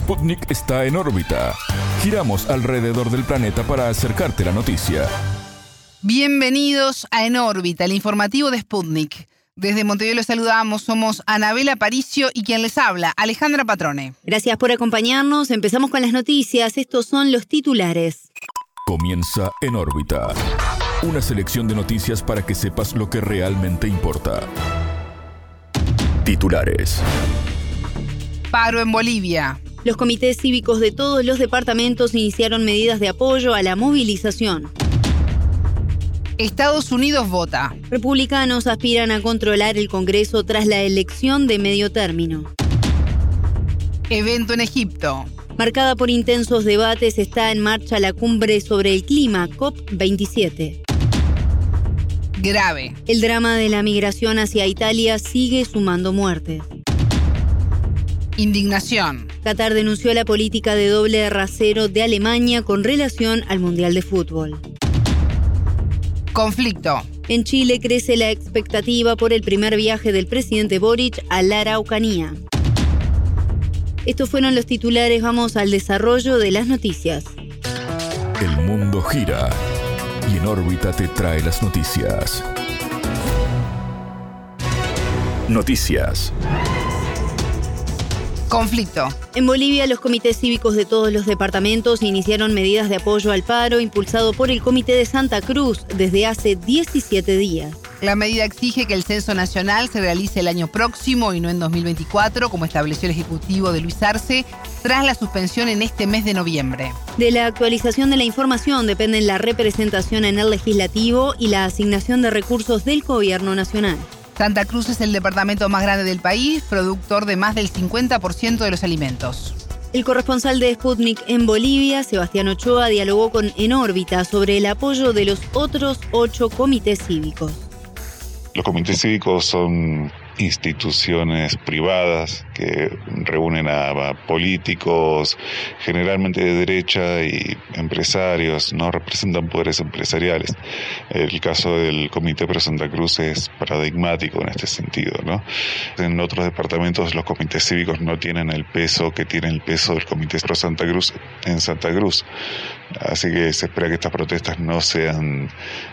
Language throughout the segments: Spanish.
Sputnik está en órbita. Giramos alrededor del planeta para acercarte la noticia. Bienvenidos a En órbita, el informativo de Sputnik. Desde Montevideo los saludamos, somos Anabela Paricio y quien les habla, Alejandra Patrone. Gracias por acompañarnos, empezamos con las noticias, estos son los titulares. Comienza En órbita. Una selección de noticias para que sepas lo que realmente importa. Titulares. Paro en Bolivia. Los comités cívicos de todos los departamentos iniciaron medidas de apoyo a la movilización. Estados Unidos vota. Republicanos aspiran a controlar el Congreso tras la elección de medio término. Evento en Egipto. Marcada por intensos debates, está en marcha la cumbre sobre el clima COP27. Grave. El drama de la migración hacia Italia sigue sumando muertes. Indignación. Qatar denunció la política de doble rasero de Alemania con relación al Mundial de Fútbol. Conflicto. En Chile crece la expectativa por el primer viaje del presidente Boric a la Araucanía. Estos fueron los titulares, vamos al desarrollo de las noticias. El mundo gira y en órbita te trae las noticias. Noticias. Conflicto. En Bolivia, los comités cívicos de todos los departamentos iniciaron medidas de apoyo al paro impulsado por el Comité de Santa Cruz desde hace 17 días. La medida exige que el censo nacional se realice el año próximo y no en 2024, como estableció el Ejecutivo de Luis Arce, tras la suspensión en este mes de noviembre. De la actualización de la información dependen la representación en el legislativo y la asignación de recursos del Gobierno Nacional. Santa Cruz es el departamento más grande del país, productor de más del 50% de los alimentos. El corresponsal de Sputnik en Bolivia, Sebastián Ochoa, dialogó con En órbita sobre el apoyo de los otros ocho comités cívicos. Los comités cívicos son instituciones privadas que reúnen a, políticos, generalmente de derecha y empresarios, no representan poderes empresariales. El caso del Comité Pro Santa Cruz es paradigmático en este sentido. ¿no? En otros departamentos los comités cívicos no tienen el peso que tiene el peso del Comité Pro Santa Cruz en Santa Cruz. Así que se espera que estas protestas no sean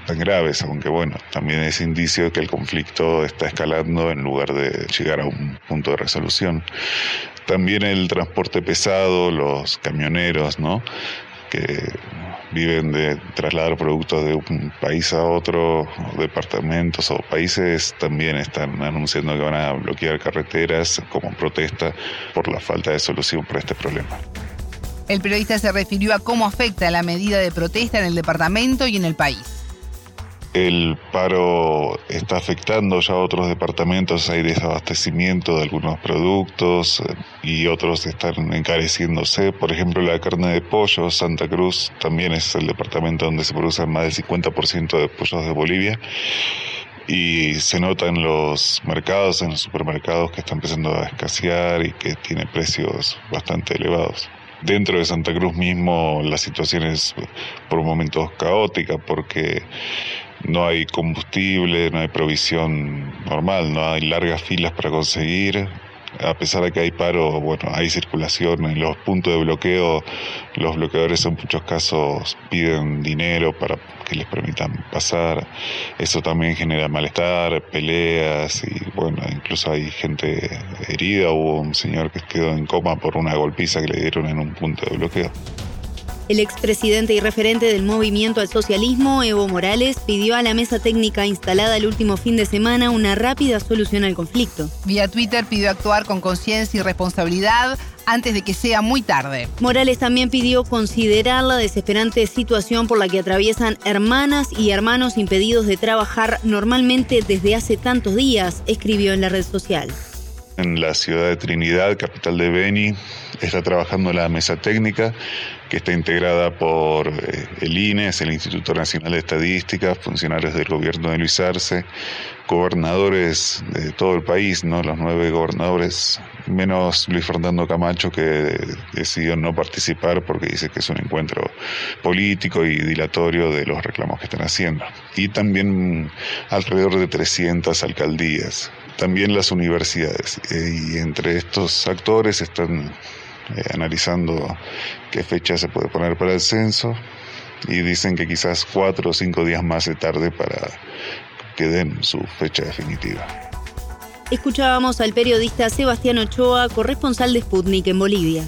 tan graves, aunque bueno, también es indicio de que el conflicto está escalando en lugar de llegar a un punto de resolución. También el transporte pesado, los camioneros, ¿no? que viven de trasladar productos de un país a otro, departamentos o países, también están anunciando que van a bloquear carreteras como protesta por la falta de solución para este problema. El periodista se refirió a cómo afecta la medida de protesta en el departamento y en el país. El paro está afectando ya a otros departamentos, hay desabastecimiento de algunos productos eh, y otros están encareciéndose. Por ejemplo, la carne de pollo, Santa Cruz también es el departamento donde se producen más del 50% de pollos de Bolivia y se nota en los mercados, en los supermercados que está empezando a escasear y que tiene precios bastante elevados. Dentro de Santa Cruz mismo la situación es por momentos caótica porque no hay combustible, no hay provisión normal, no hay largas filas para conseguir, a pesar de que hay paro, bueno, hay circulación en los puntos de bloqueo, los bloqueadores en muchos casos piden dinero para que les permitan pasar, eso también genera malestar, peleas y bueno, incluso hay gente herida, hubo un señor que quedó en coma por una golpiza que le dieron en un punto de bloqueo. El expresidente y referente del movimiento al socialismo, Evo Morales, pidió a la mesa técnica instalada el último fin de semana una rápida solución al conflicto. Vía Twitter pidió actuar con conciencia y responsabilidad antes de que sea muy tarde. Morales también pidió considerar la desesperante situación por la que atraviesan hermanas y hermanos impedidos de trabajar normalmente desde hace tantos días, escribió en la red social en la ciudad de Trinidad, capital de Beni. Está trabajando la mesa técnica que está integrada por eh, el INES, el Instituto Nacional de Estadística, funcionarios del gobierno de Luis Arce, gobernadores de todo el país, ¿no? los nueve gobernadores, menos Luis Fernando Camacho que decidió no participar porque dice que es un encuentro político y dilatorio de los reclamos que están haciendo. Y también alrededor de 300 alcaldías también las universidades. Eh, y entre estos actores están eh, analizando qué fecha se puede poner para el censo y dicen que quizás cuatro o cinco días más se tarde para que den su fecha definitiva. Escuchábamos al periodista Sebastián Ochoa, corresponsal de Sputnik en Bolivia.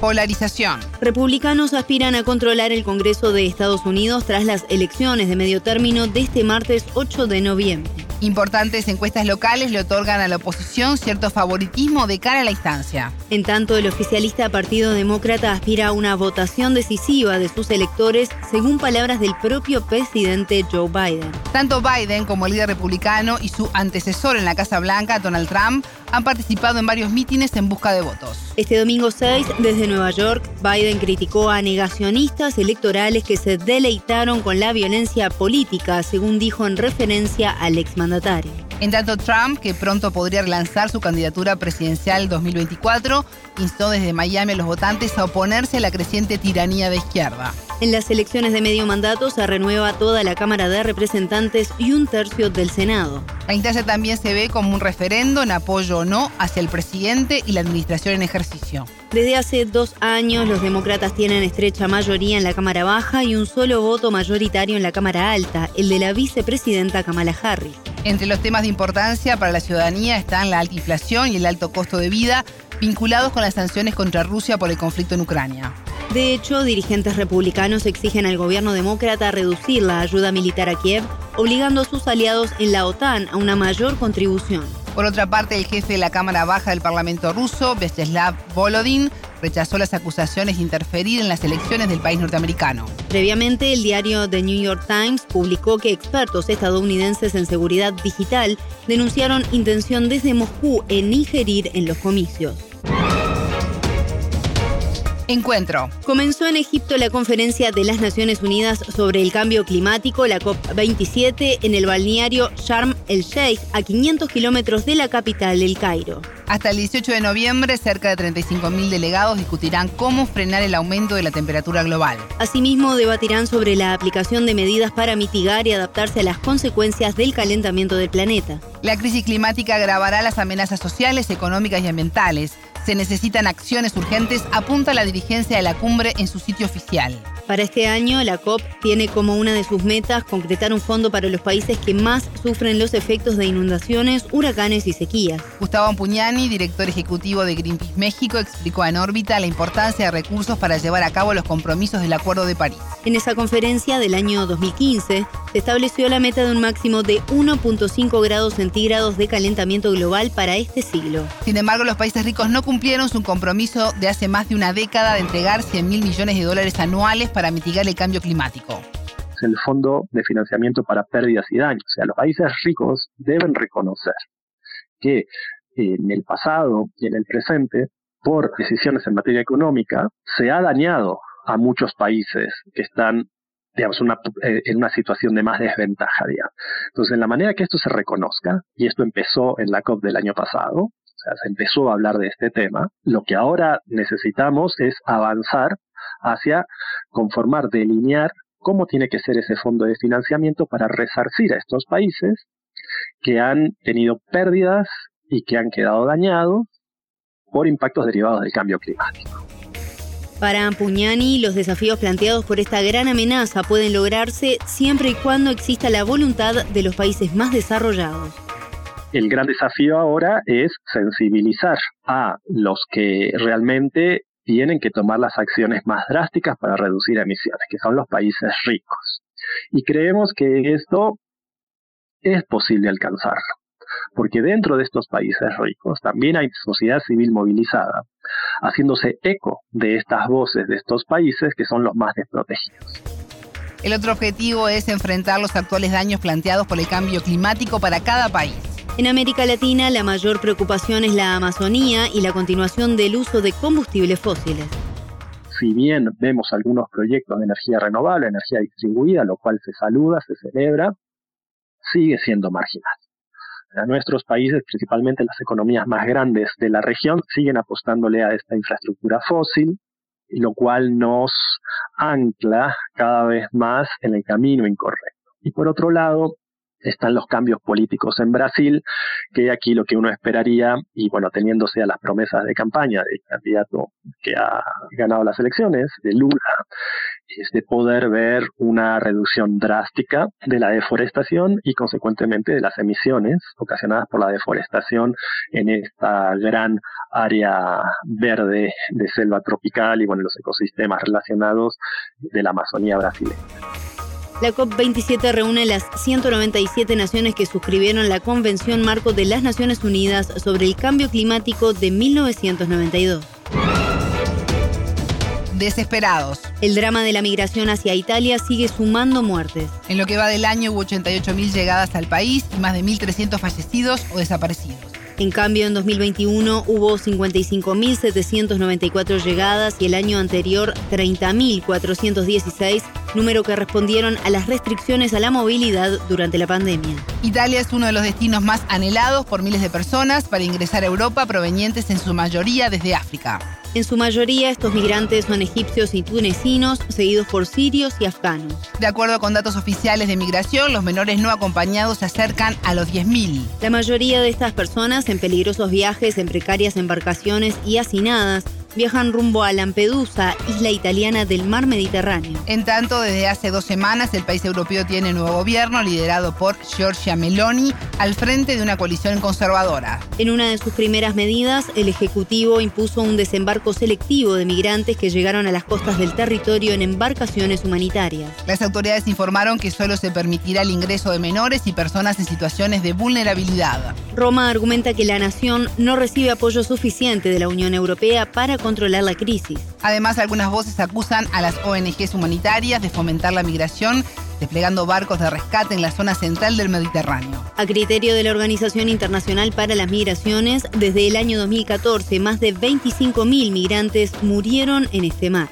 Polarización. Republicanos aspiran a controlar el Congreso de Estados Unidos tras las elecciones de medio término de este martes 8 de noviembre. Importantes encuestas locales le otorgan a la oposición cierto favoritismo de cara a la instancia. En tanto, el oficialista Partido Demócrata aspira a una votación decisiva de sus electores, según palabras del propio presidente Joe Biden. Tanto Biden como el líder republicano y su antecesor en la Casa Blanca, Donald Trump, han participado en varios mítines en busca de votos. Este domingo 6, desde Nueva York, Biden criticó a negacionistas electorales que se deleitaron con la violencia política, según dijo en referencia al exmandatario. En tanto, Trump, que pronto podría relanzar su candidatura presidencial 2024, instó desde Miami a los votantes a oponerse a la creciente tiranía de izquierda. En las elecciones de medio mandato se renueva toda la Cámara de Representantes y un tercio del Senado. La instancia también se ve como un referendo en apoyo o no hacia el presidente y la administración en ejercicio. Desde hace dos años los demócratas tienen estrecha mayoría en la Cámara Baja y un solo voto mayoritario en la Cámara Alta, el de la vicepresidenta Kamala Harris. Entre los temas de importancia para la ciudadanía están la alta inflación y el alto costo de vida vinculados con las sanciones contra Rusia por el conflicto en Ucrania. De hecho, dirigentes republicanos exigen al gobierno demócrata reducir la ayuda militar a Kiev, obligando a sus aliados en la OTAN a una mayor contribución. Por otra parte, el jefe de la Cámara Baja del Parlamento ruso, Vyacheslav Volodin, rechazó las acusaciones de interferir en las elecciones del país norteamericano. Previamente, el diario The New York Times publicó que expertos estadounidenses en seguridad digital denunciaron intención desde Moscú en ingerir en los comicios. Encuentro. Comenzó en Egipto la conferencia de las Naciones Unidas sobre el cambio climático, la COP27, en el balneario Sharm el Sheikh, a 500 kilómetros de la capital, El Cairo. Hasta el 18 de noviembre, cerca de 35.000 delegados discutirán cómo frenar el aumento de la temperatura global. Asimismo, debatirán sobre la aplicación de medidas para mitigar y adaptarse a las consecuencias del calentamiento del planeta. La crisis climática agravará las amenazas sociales, económicas y ambientales se necesitan acciones urgentes, apunta la dirigencia de la cumbre en su sitio oficial. Para este año, la COP tiene como una de sus metas concretar un fondo para los países que más sufren los efectos de inundaciones, huracanes y sequías. Gustavo Ampuñani, director ejecutivo de Greenpeace México, explicó en órbita la importancia de recursos para llevar a cabo los compromisos del Acuerdo de París. En esa conferencia del año 2015, se estableció la meta de un máximo de 1.5 grados centígrados de calentamiento global para este siglo. Sin embargo, los países ricos no cumplieron su compromiso de hace más de una década de entregar 100 mil millones de dólares anuales para mitigar el cambio climático. Es el Fondo de Financiamiento para Pérdidas y Daños. O sea, los países ricos deben reconocer que en el pasado y en el presente, por decisiones en materia económica, se ha dañado a muchos países que están digamos, eh, en una situación de más desventaja. Entonces, en la manera que esto se reconozca, y esto empezó en la COP del año pasado, o sea, se empezó a hablar de este tema. Lo que ahora necesitamos es avanzar hacia conformar, delinear cómo tiene que ser ese fondo de financiamiento para resarcir a estos países que han tenido pérdidas y que han quedado dañados por impactos derivados del cambio climático. Para Ampuñani, los desafíos planteados por esta gran amenaza pueden lograrse siempre y cuando exista la voluntad de los países más desarrollados. El gran desafío ahora es sensibilizar a los que realmente tienen que tomar las acciones más drásticas para reducir emisiones, que son los países ricos. Y creemos que esto es posible alcanzarlo, porque dentro de estos países ricos también hay sociedad civil movilizada, haciéndose eco de estas voces de estos países que son los más desprotegidos. El otro objetivo es enfrentar los actuales daños planteados por el cambio climático para cada país. En América Latina, la mayor preocupación es la Amazonía y la continuación del uso de combustibles fósiles. Si bien vemos algunos proyectos de energía renovable, energía distribuida, lo cual se saluda, se celebra, sigue siendo marginal. nuestros países, principalmente las economías más grandes de la región, siguen apostándole a esta infraestructura fósil, lo cual nos ancla cada vez más en el camino incorrecto. Y por otro lado, están los cambios políticos en Brasil, que aquí lo que uno esperaría, y bueno, teniéndose a las promesas de campaña del candidato que ha ganado las elecciones, de Lula, es de poder ver una reducción drástica de la deforestación y consecuentemente de las emisiones ocasionadas por la deforestación en esta gran área verde de selva tropical y bueno, los ecosistemas relacionados de la Amazonía brasileña. La COP27 reúne las 197 naciones que suscribieron la Convención Marco de las Naciones Unidas sobre el Cambio Climático de 1992. Desesperados. El drama de la migración hacia Italia sigue sumando muertes. En lo que va del año hubo 88.000 llegadas al país y más de 1.300 fallecidos o desaparecidos. En cambio, en 2021 hubo 55.794 llegadas y el año anterior 30.416, número que respondieron a las restricciones a la movilidad durante la pandemia. Italia es uno de los destinos más anhelados por miles de personas para ingresar a Europa provenientes en su mayoría desde África. En su mayoría, estos migrantes son egipcios y tunecinos, seguidos por sirios y afganos. De acuerdo con datos oficiales de migración, los menores no acompañados se acercan a los 10.000. La mayoría de estas personas en peligrosos viajes en precarias embarcaciones y hacinadas viajan rumbo a Lampedusa, isla italiana del mar Mediterráneo. En tanto, desde hace dos semanas el país europeo tiene nuevo gobierno liderado por Giorgia Meloni al frente de una coalición conservadora. En una de sus primeras medidas, el Ejecutivo impuso un desembarco selectivo de migrantes que llegaron a las costas del territorio en embarcaciones humanitarias. Las autoridades informaron que solo se permitirá el ingreso de menores y personas en situaciones de vulnerabilidad. Roma argumenta que la nación no recibe apoyo suficiente de la Unión Europea para controlar la crisis. Además, algunas voces acusan a las ONGs humanitarias de fomentar la migración desplegando barcos de rescate en la zona central del Mediterráneo. A criterio de la Organización Internacional para las Migraciones, desde el año 2014 más de 25.000 migrantes murieron en este mar.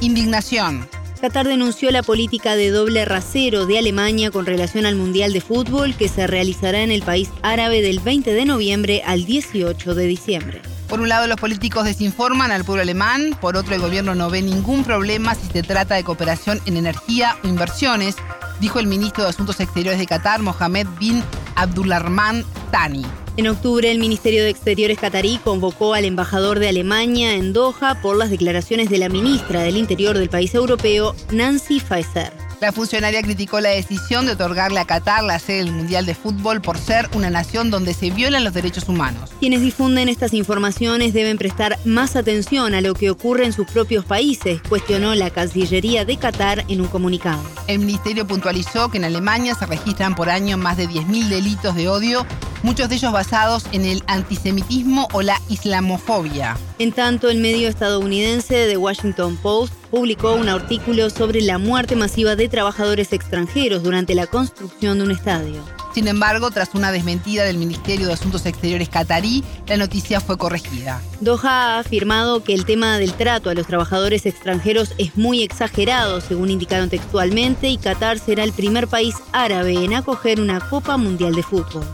Indignación. Qatar denunció la política de doble rasero de Alemania con relación al Mundial de Fútbol que se realizará en el país árabe del 20 de noviembre al 18 de diciembre. Por un lado, los políticos desinforman al pueblo alemán, por otro, el gobierno no ve ningún problema si se trata de cooperación en energía o inversiones, dijo el ministro de Asuntos Exteriores de Qatar, Mohamed bin Abdulrahman Tani. En octubre, el Ministerio de Exteriores catarí convocó al embajador de Alemania en Doha por las declaraciones de la ministra del Interior del país europeo, Nancy Faeser. La funcionaria criticó la decisión de otorgarle a Qatar la sede del Mundial de Fútbol por ser una nación donde se violan los derechos humanos. Quienes difunden estas informaciones deben prestar más atención a lo que ocurre en sus propios países, cuestionó la Cancillería de Qatar en un comunicado. El ministerio puntualizó que en Alemania se registran por año más de 10.000 delitos de odio muchos de ellos basados en el antisemitismo o la islamofobia. En tanto, el medio estadounidense The Washington Post publicó un artículo sobre la muerte masiva de trabajadores extranjeros durante la construcción de un estadio. Sin embargo, tras una desmentida del Ministerio de Asuntos Exteriores catarí, la noticia fue corregida. Doha ha afirmado que el tema del trato a los trabajadores extranjeros es muy exagerado, según indicaron textualmente, y Qatar será el primer país árabe en acoger una Copa Mundial de Fútbol.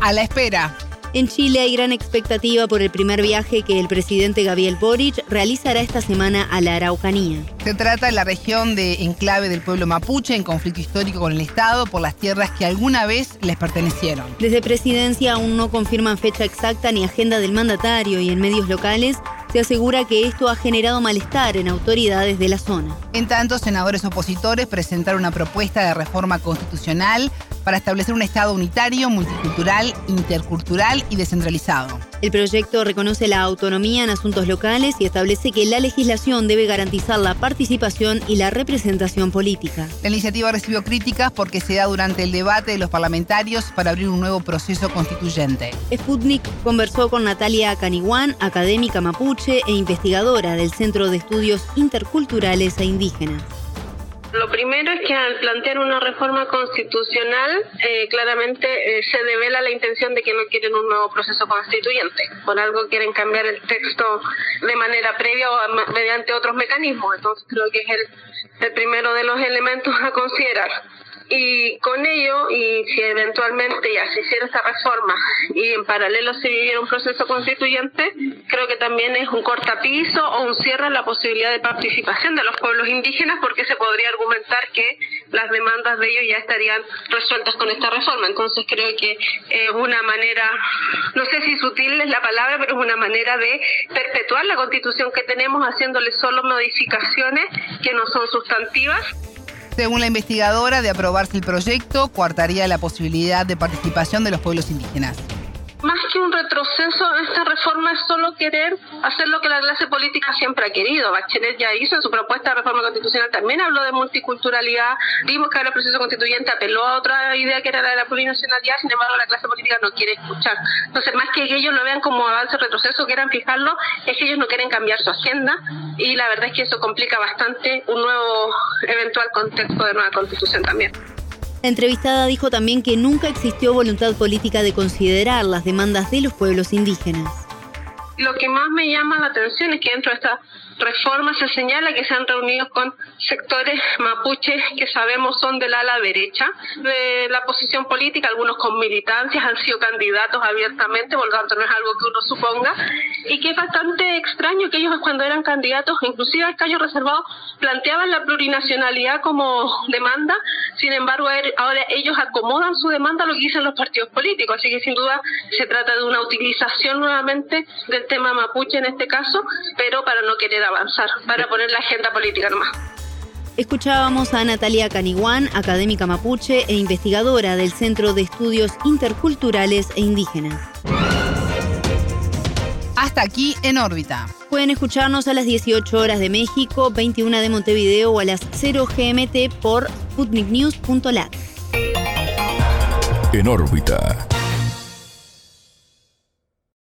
A la espera. En Chile hay gran expectativa por el primer viaje que el presidente Gabriel Boric realizará esta semana a la Araucanía. Se trata de la región de enclave del pueblo mapuche en conflicto histórico con el Estado por las tierras que alguna vez les pertenecieron. Desde presidencia aún no confirman fecha exacta ni agenda del mandatario y en medios locales se asegura que esto ha generado malestar en autoridades de la zona. En tanto, senadores opositores presentaron una propuesta de reforma constitucional para establecer un Estado unitario, multicultural, intercultural y descentralizado. El proyecto reconoce la autonomía en asuntos locales y establece que la legislación debe garantizar la participación y la representación política. La iniciativa recibió críticas porque se da durante el debate de los parlamentarios para abrir un nuevo proceso constituyente. Sputnik conversó con Natalia Caniguán, académica mapuche e investigadora del Centro de Estudios Interculturales e Indígenas. Lo primero es que al plantear una reforma constitucional, eh, claramente eh, se devela la intención de que no quieren un nuevo proceso constituyente. Por algo quieren cambiar el texto de manera previa o mediante otros mecanismos. Entonces creo que es el, el primero de los elementos a considerar. Y con ello, y si eventualmente ya se hiciera esa reforma y en paralelo se viviera un proceso constituyente, creo que también es un cortapiso o un cierre a la posibilidad de participación de los pueblos indígenas porque se podría argumentar que las demandas de ellos ya estarían resueltas con esta reforma. Entonces creo que es una manera, no sé si sutil es la palabra, pero es una manera de perpetuar la constitución que tenemos haciéndole solo modificaciones que no son sustantivas. Según la investigadora, de aprobarse el proyecto, coartaría la posibilidad de participación de los pueblos indígenas más que un retroceso, esta reforma es solo querer hacer lo que la clase política siempre ha querido. Bachelet ya hizo en su propuesta de reforma constitucional, también habló de multiculturalidad, vimos que ahora el proceso constituyente apeló a otra idea que era la de la plurinacionalidad, sin embargo la clase política no quiere escuchar. Entonces, más que ellos lo vean como avance o retroceso, quieran fijarlo, es que ellos no quieren cambiar su agenda y la verdad es que eso complica bastante un nuevo eventual contexto de nueva constitución también. La entrevistada dijo también que nunca existió voluntad política de considerar las demandas de los pueblos indígenas. Lo que más me llama la atención es que dentro de esta reforma se señala que se han reunido con sectores mapuches que sabemos son del ala derecha de la posición política, algunos con militancias, han sido candidatos abiertamente, por lo tanto no es algo que uno suponga, y que es bastante extraño que ellos cuando eran candidatos, inclusive al callo reservado, planteaban la plurinacionalidad como demanda, sin embargo ahora ellos acomodan su demanda a lo que dicen los partidos políticos, así que sin duda se trata de una utilización nuevamente del tema mapuche en este caso, pero para no querer avanzar, para poner la agenda política nomás. Escuchábamos a Natalia Caniguán, académica mapuche e investigadora del Centro de Estudios Interculturales e Indígenas. Hasta aquí en órbita. Pueden escucharnos a las 18 horas de México, 21 de Montevideo o a las 0 GMT por sputniknews.lat. En órbita.